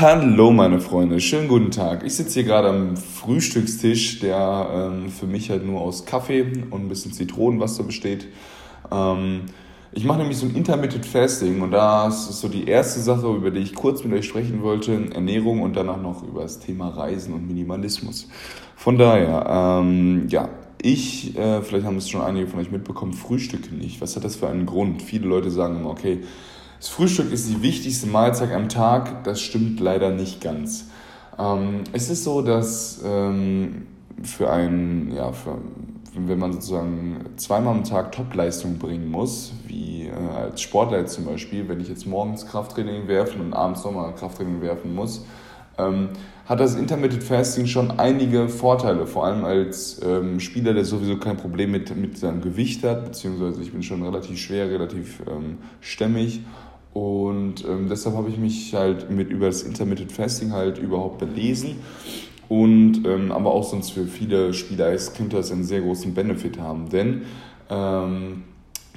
Hallo meine Freunde, schönen guten Tag. Ich sitze hier gerade am Frühstückstisch, der ähm, für mich halt nur aus Kaffee und ein bisschen Zitronenwasser besteht. Ähm, ich mache nämlich so ein Intermittent Fasting und das ist so die erste Sache, über die ich kurz mit euch sprechen wollte, Ernährung und danach noch über das Thema Reisen und Minimalismus. Von daher, ähm, ja, ich, äh, vielleicht haben es schon einige von euch mitbekommen, frühstücke nicht. Was hat das für einen Grund? Viele Leute sagen immer, okay, das Frühstück ist die wichtigste Mahlzeit am Tag. Das stimmt leider nicht ganz. Ähm, es ist so, dass ähm, für einen, ja, für, wenn man sozusagen zweimal am Tag Topleistung bringen muss, wie äh, als Sportler zum Beispiel, wenn ich jetzt morgens Krafttraining werfen und abends nochmal Krafttraining werfen muss, ähm, hat das Intermittent Fasting schon einige Vorteile, vor allem als ähm, Spieler, der sowieso kein Problem mit, mit seinem Gewicht hat, beziehungsweise ich bin schon relativ schwer, relativ ähm, stämmig und ähm, deshalb habe ich mich halt mit über das Intermittent Fasting halt überhaupt belesen. Und ähm, aber auch sonst für viele Spieler ist, könnte das einen sehr großen Benefit haben. Denn ähm,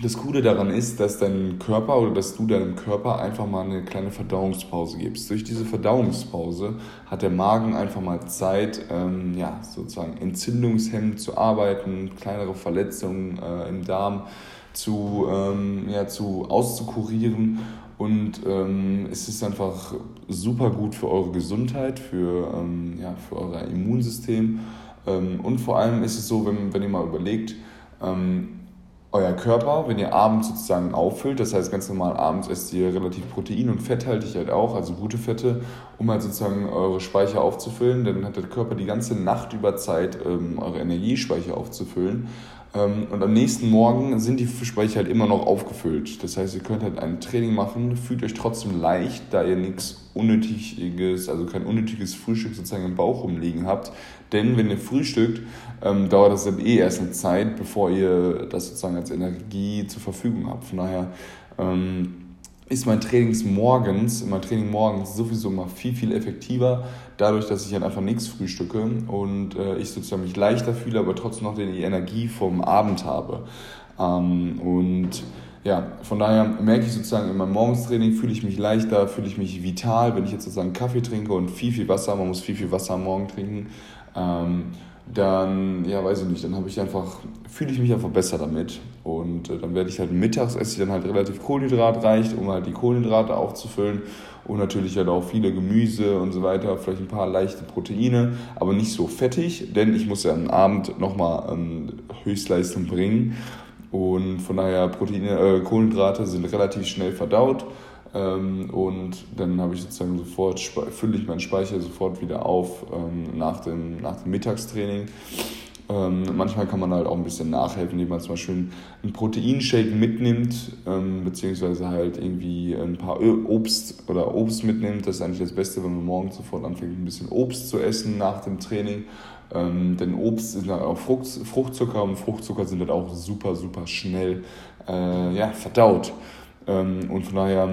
das Coole daran ist, dass dein Körper oder dass du deinem Körper einfach mal eine kleine Verdauungspause gibst. Durch diese Verdauungspause hat der Magen einfach mal Zeit, ähm, ja, sozusagen entzündungshemmend zu arbeiten, kleinere Verletzungen äh, im Darm zu, ähm, ja, zu auszukurieren und ähm, es ist einfach super gut für eure Gesundheit, für, ähm, ja, für euer Immunsystem. Ähm, und vor allem ist es so, wenn, wenn ihr mal überlegt, ähm, euer Körper, wenn ihr abends sozusagen auffüllt, das heißt ganz normal abends esst ihr relativ protein- und fetthaltig halt auch, also gute Fette, um halt sozusagen eure Speicher aufzufüllen, dann hat der Körper die ganze Nacht über Zeit, ähm, eure Energiespeicher aufzufüllen. Ähm, und am nächsten Morgen sind die Speicher halt immer noch aufgefüllt. Das heißt, ihr könnt halt ein Training machen, fühlt euch trotzdem leicht, da ihr nichts Unnötiges, also kein unnötiges Frühstück sozusagen im Bauch rumliegen habt. Denn wenn ihr frühstückt, ähm, dauert das dann eh erst eine Zeit, bevor ihr das sozusagen als Energie zur Verfügung habt. Von daher ähm, ist mein Training morgens, mein Training morgens sowieso mal viel, viel effektiver, dadurch, dass ich halt einfach nichts frühstücke und äh, ich sozusagen mich leichter fühle, aber trotzdem noch die Energie vom Abend habe. Ähm, und ja, von daher merke ich sozusagen in meinem Morgenstraining fühle ich mich leichter, fühle ich mich vital, wenn ich jetzt sozusagen Kaffee trinke und viel, viel Wasser, man muss viel, viel Wasser am Morgen trinken. Ähm, dann, ja, weiß ich nicht, dann habe ich einfach, fühle ich mich einfach besser damit. Und äh, dann werde ich halt mittags, esse ich dann halt relativ kohlenhydratreich, um halt die Kohlenhydrate aufzufüllen. Und natürlich halt auch viele Gemüse und so weiter, vielleicht ein paar leichte Proteine, aber nicht so fettig, denn ich muss ja am Abend nochmal ähm, Höchstleistung bringen. Und von daher Proteine, äh, Kohlenhydrate sind relativ schnell verdaut. Ähm, und dann habe ich sozusagen sofort, fülle ich meinen Speicher sofort wieder auf ähm, nach, dem, nach dem Mittagstraining. Ähm, manchmal kann man halt auch ein bisschen nachhelfen, indem man zum Beispiel einen Proteinshake mitnimmt, ähm, beziehungsweise halt irgendwie ein paar Obst oder Obst mitnimmt. Das ist eigentlich das Beste, wenn man morgens sofort anfängt, ein bisschen Obst zu essen nach dem Training. Ähm, denn Obst ist halt auch Frucht, Fruchtzucker und Fruchtzucker sind halt auch super, super schnell äh, ja, verdaut. Ähm, und von daher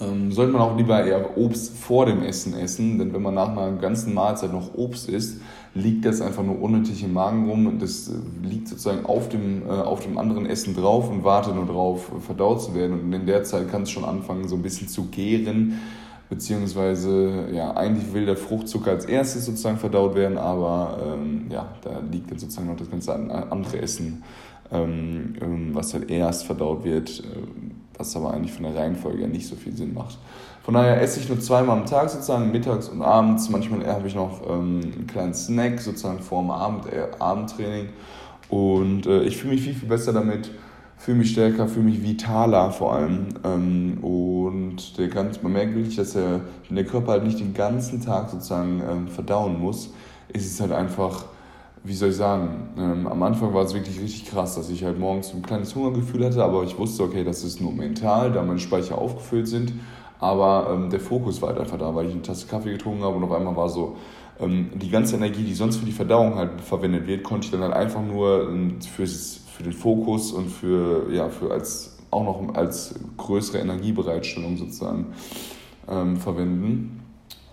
ähm, sollte man auch lieber eher Obst vor dem Essen essen, denn wenn man nach einer ganzen Mahlzeit noch Obst isst, liegt das einfach nur unnötig im Magen rum das äh, liegt sozusagen auf dem, äh, auf dem anderen Essen drauf und wartet nur drauf, verdaut zu werden. Und in der Zeit kann es schon anfangen, so ein bisschen zu gären, beziehungsweise ja, eigentlich will der Fruchtzucker als erstes sozusagen verdaut werden, aber ähm, ja, da liegt dann sozusagen noch das ganze andere Essen, ähm, ähm was halt erst verdaut wird. Äh, was aber eigentlich von der Reihenfolge nicht so viel Sinn macht. Von daher esse ich nur zweimal am Tag sozusagen, mittags und abends. Manchmal habe ich noch ähm, einen kleinen Snack sozusagen vor dem Abend, äh, Abendtraining. Und äh, ich fühle mich viel, viel besser damit, fühle mich stärker, fühle mich vitaler vor allem. Ähm, und der ganz, man merkt wirklich, dass der, der Körper halt nicht den ganzen Tag sozusagen ähm, verdauen muss, ist es halt einfach wie soll ich sagen, ähm, am Anfang war es wirklich richtig krass, dass ich halt morgens ein kleines Hungergefühl hatte, aber ich wusste, okay, das ist nur mental, da meine Speicher aufgefüllt sind. Aber ähm, der Fokus war halt einfach da, weil ich eine Tasse Kaffee getrunken habe und auf einmal war so, ähm, die ganze Energie, die sonst für die Verdauung halt verwendet wird, konnte ich dann halt einfach nur ähm, fürs, für den Fokus und für, ja, für als, auch noch als größere Energiebereitstellung sozusagen ähm, verwenden.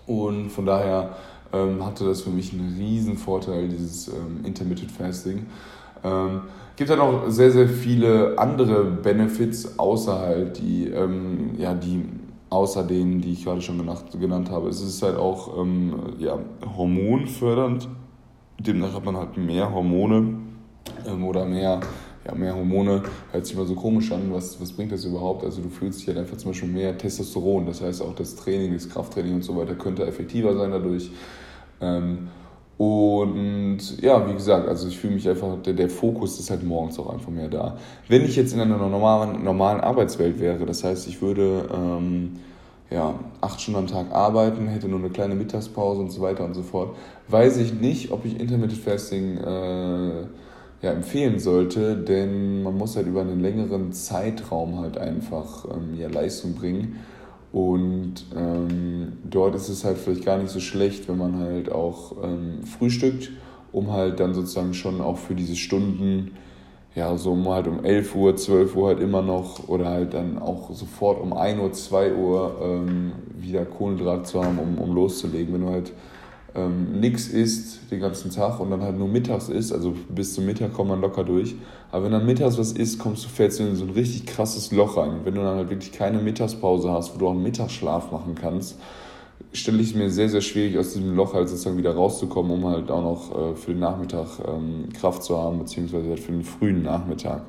Und von daher ähm, hatte das für mich einen riesen Vorteil, dieses ähm, Intermittent Fasting. Ähm, gibt halt auch sehr, sehr viele andere Benefits außerhalb, die, ähm, ja, die außer denen, die ich gerade schon genannt, habe. Es ist halt auch ähm, ja, hormonfördernd. Demnach hat man halt mehr Hormone ähm, oder mehr, ja, mehr Hormone. Hört sich immer so komisch an. Was, was bringt das überhaupt? Also du fühlst dich halt einfach zum Beispiel mehr Testosteron. Das heißt auch das Training, das Krafttraining und so weiter könnte effektiver sein dadurch. Ähm, und ja, wie gesagt, also ich fühle mich einfach, der, der Fokus ist halt morgens auch einfach mehr da. Wenn ich jetzt in einer normalen, normalen Arbeitswelt wäre, das heißt, ich würde ähm, ja, acht Stunden am Tag arbeiten, hätte nur eine kleine Mittagspause und so weiter und so fort, weiß ich nicht, ob ich Intermittent Fasting äh, ja, empfehlen sollte, denn man muss halt über einen längeren Zeitraum halt einfach ähm, ja, Leistung bringen. Und ähm, dort ist es halt vielleicht gar nicht so schlecht, wenn man halt auch ähm, frühstückt, um halt dann sozusagen schon auch für diese Stunden, ja, so um halt um 11 Uhr, 12 Uhr halt immer noch oder halt dann auch sofort um 1 Uhr, 2 Uhr ähm, wieder Kohlenhydrat zu haben, um, um loszulegen. Wenn du halt ähm, nichts isst den ganzen Tag und dann halt nur mittags isst, also bis zum Mittag kommt man locker durch. Aber wenn dann mittags was isst, kommst du, fällst du in so ein richtig krasses Loch rein. Wenn du dann halt wirklich keine Mittagspause hast, wo du auch einen Mittagsschlaf machen kannst, stelle ich mir sehr, sehr schwierig, aus diesem Loch halt sozusagen wieder rauszukommen, um halt auch noch äh, für den Nachmittag ähm, Kraft zu haben, beziehungsweise halt für den frühen Nachmittag.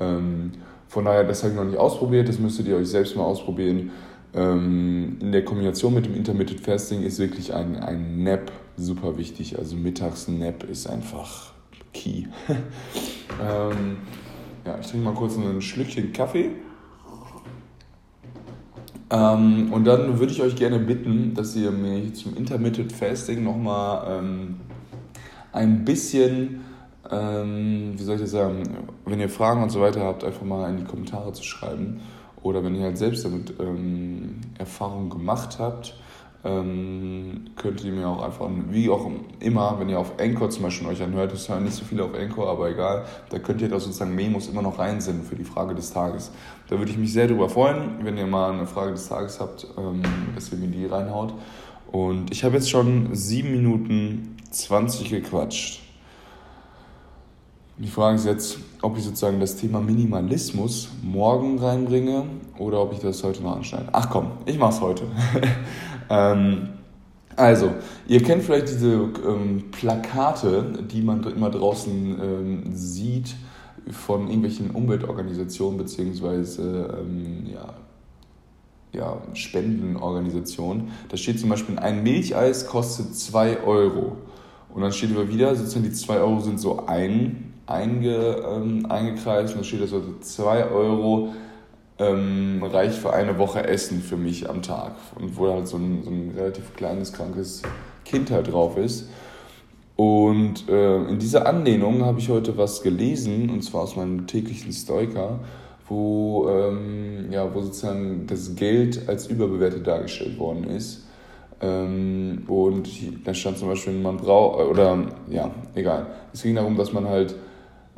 Ähm, von daher, das habe ich noch nicht ausprobiert, das müsstet ihr euch selbst mal ausprobieren. Ähm, in der Kombination mit dem Intermittent Fasting ist wirklich ein, ein Nap super wichtig. Also mittags Nap ist einfach key. ähm, ja, ich trinke mal kurz ein Schlückchen Kaffee. Ähm, und dann würde ich euch gerne bitten, dass ihr mir zum Intermittent Fasting nochmal ähm, ein bisschen, ähm, wie soll ich das sagen, wenn ihr Fragen und so weiter habt, einfach mal in die Kommentare zu schreiben. Oder wenn ihr halt selbst damit ähm, Erfahrung gemacht habt, ähm, könnt ihr mir auch einfach, wie auch immer, wenn ihr auf Anchor zum Beispiel euch anhört, es hören nicht so viele auf Anchor, aber egal, da könnt ihr da sozusagen Memos immer noch reinsenden für die Frage des Tages. Da würde ich mich sehr darüber freuen, wenn ihr mal eine Frage des Tages habt, ähm, dass ihr mir die reinhaut. Und ich habe jetzt schon 7 Minuten 20 gequatscht. Die Frage ist jetzt, ob ich sozusagen das Thema Minimalismus morgen reinbringe oder ob ich das heute noch anschneide. Ach komm, ich mach's heute. ähm, also, ihr kennt vielleicht diese ähm, Plakate, die man immer draußen ähm, sieht von irgendwelchen Umweltorganisationen beziehungsweise ähm, ja, ja, Spendenorganisationen. Da steht zum Beispiel, ein Milcheis kostet 2 Euro. Und dann steht immer wieder, sozusagen die 2 Euro sind so ein einge, ähm, eingekreist und da steht also 2 Euro ähm, reicht für eine Woche Essen für mich am Tag. Und wo halt so ein, so ein relativ kleines, krankes Kind halt drauf ist. Und äh, in dieser Anlehnung habe ich heute was gelesen, und zwar aus meinem täglichen Stoiker, wo, ähm, ja, wo sozusagen das Geld als überbewertet dargestellt worden ist. Ähm, und da stand zum Beispiel, man braucht, oder ja, egal. Es ging darum, dass man halt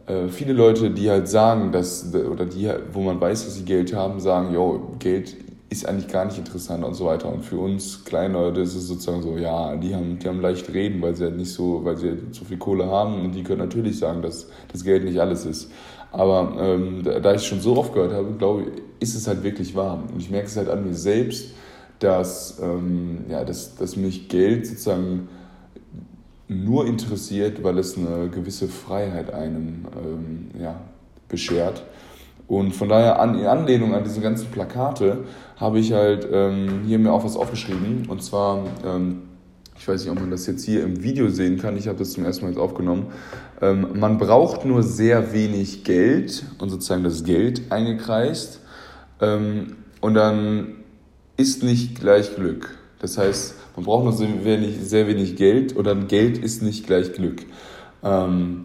äh, viele Leute, die halt sagen, dass, oder die, wo man weiß, dass sie Geld haben, sagen, jo, Geld ist eigentlich gar nicht interessant und so weiter. Und für uns kleine Leute ist es sozusagen so, ja, die haben, die haben leicht reden, weil sie halt nicht so, weil sie so viel Kohle haben und die können natürlich sagen, dass das Geld nicht alles ist. Aber ähm, da ich schon so oft gehört habe, glaube ich, ist es halt wirklich wahr. Und ich merke es halt an mir selbst, dass, ähm, ja, dass, dass mich Geld sozusagen nur interessiert, weil es eine gewisse Freiheit einem ähm, ja, beschert. Und von daher, an, in Anlehnung an diese ganzen Plakate, habe ich halt ähm, hier mir auch was aufgeschrieben. Und zwar, ähm, ich weiß nicht, ob man das jetzt hier im Video sehen kann, ich habe das zum ersten Mal jetzt aufgenommen. Ähm, man braucht nur sehr wenig Geld und sozusagen das Geld eingekreist. Ähm, und dann ist nicht gleich Glück. Das heißt, man braucht nur sehr wenig, sehr wenig Geld oder Geld ist nicht gleich Glück. Ähm,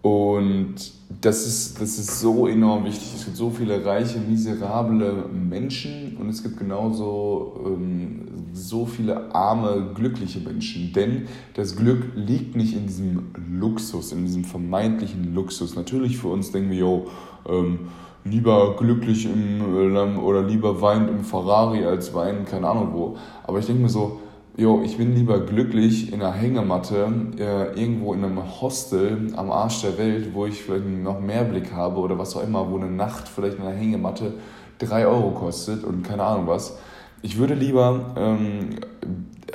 und das ist, das ist so enorm wichtig. Es gibt so viele reiche, miserable Menschen und es gibt genauso ähm, so viele arme, glückliche Menschen. Denn das Glück liegt nicht in diesem Luxus, in diesem vermeintlichen Luxus. Natürlich für uns denken wir, yo, ähm, lieber glücklich im äh, oder lieber weint im Ferrari als weinen, keine Ahnung wo. Aber ich denke mir so, jo, ich bin lieber glücklich in einer Hängematte, äh, irgendwo in einem Hostel am Arsch der Welt, wo ich vielleicht noch mehr Blick habe oder was auch immer, wo eine Nacht vielleicht in einer Hängematte drei Euro kostet und keine Ahnung was. ich würde lieber, ähm,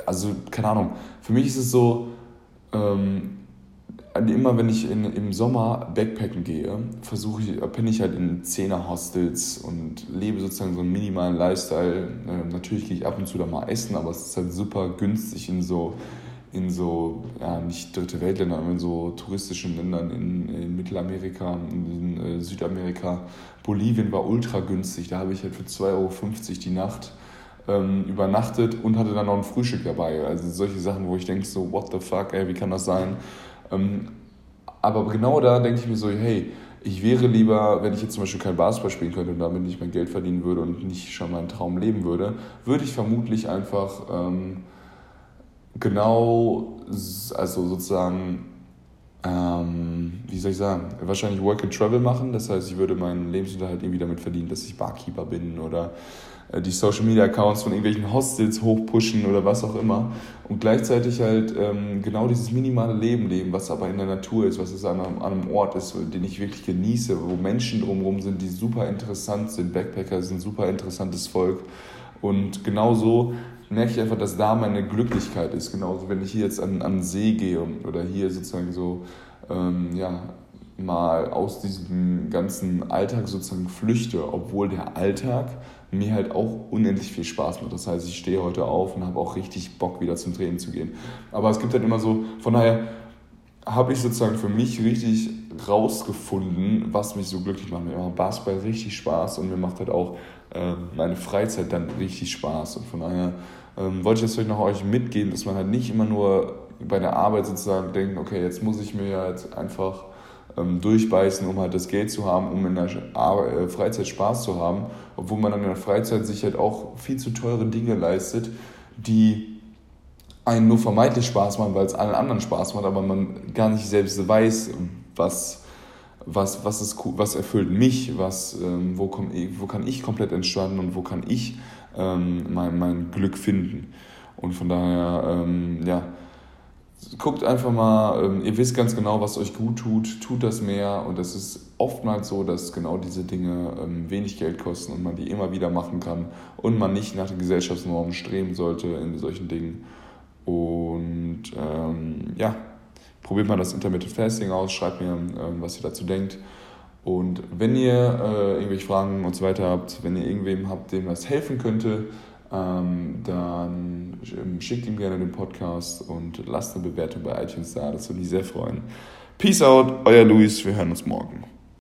also keine Ahnung, für mich ist es so, ähm, immer wenn ich in, im Sommer Backpacken gehe, versuche ich, penne ich halt in Zehner-Hostels und lebe sozusagen so einen minimalen Lifestyle. Äh, natürlich gehe ich ab und zu da mal essen, aber es ist halt super günstig in so, in so, ja, nicht dritte Weltländer, aber in so touristischen Ländern in, in Mittelamerika, in, in äh, Südamerika. Bolivien war ultra günstig, da habe ich halt für 2,50 Euro die Nacht ähm, übernachtet und hatte dann noch ein Frühstück dabei. Also solche Sachen, wo ich denke so, what the fuck, ey, wie kann das sein? Ähm, aber genau da denke ich mir so, hey, ich wäre lieber, wenn ich jetzt zum Beispiel kein Basketball spielen könnte und damit nicht mein Geld verdienen würde und nicht schon meinen Traum leben würde, würde ich vermutlich einfach ähm, genau, also sozusagen, ähm, wie soll ich sagen, wahrscheinlich Work and Travel machen. Das heißt, ich würde meinen Lebensunterhalt irgendwie damit verdienen, dass ich Barkeeper bin oder äh, die Social Media Accounts von irgendwelchen Hostels hochpushen oder was auch immer und gleichzeitig halt ähm, genau dieses minimale Leben leben, was aber in der Natur ist, was es an einem, an einem Ort ist, den ich wirklich genieße, wo Menschen drumherum sind, die super interessant sind. Backpacker sind super interessantes Volk und genau so merke ich einfach, dass da meine Glücklichkeit ist. Genauso, wenn ich hier jetzt an, an See gehe oder hier sozusagen so, ähm, ja, mal aus diesem ganzen Alltag sozusagen flüchte, obwohl der Alltag mir halt auch unendlich viel Spaß macht. Das heißt, ich stehe heute auf und habe auch richtig Bock, wieder zum Training zu gehen. Aber es gibt halt immer so, von daher habe ich sozusagen für mich richtig rausgefunden, was mich so glücklich macht. Mir macht Basketball richtig Spaß und mir macht halt auch äh, meine Freizeit dann richtig Spaß. Und von daher ähm, wollte ich das vielleicht noch euch mitgeben, dass man halt nicht immer nur bei der Arbeit sozusagen denkt, okay, jetzt muss ich mir ja jetzt einfach ähm, durchbeißen, um halt das Geld zu haben, um in der äh, Freizeit Spaß zu haben, obwohl man dann in der Freizeit sich halt auch viel zu teure Dinge leistet, die einen nur vermeintlich Spaß machen, weil es allen anderen Spaß macht, aber man gar nicht selbst weiß, was, was, was, ist, was erfüllt mich, was, ähm, wo, komm, wo kann ich komplett entspannen und wo kann ich ähm, mein, mein Glück finden. Und von daher, ähm, ja, guckt einfach mal, ähm, ihr wisst ganz genau, was euch gut tut, tut das mehr und es ist oftmals so, dass genau diese Dinge ähm, wenig Geld kosten und man die immer wieder machen kann und man nicht nach den Gesellschaftsnormen streben sollte in solchen Dingen. Und ähm, ja, probiert mal das Intermittent Fasting aus, schreibt mir, ähm, was ihr dazu denkt. Und wenn ihr äh, irgendwelche Fragen und so weiter habt, wenn ihr irgendwem habt, dem das helfen könnte, ähm, dann ähm, schickt ihm gerne den Podcast und lasst eine Bewertung bei iTunes da. Das würde mich sehr freuen. Peace out, euer Luis. Wir hören uns morgen.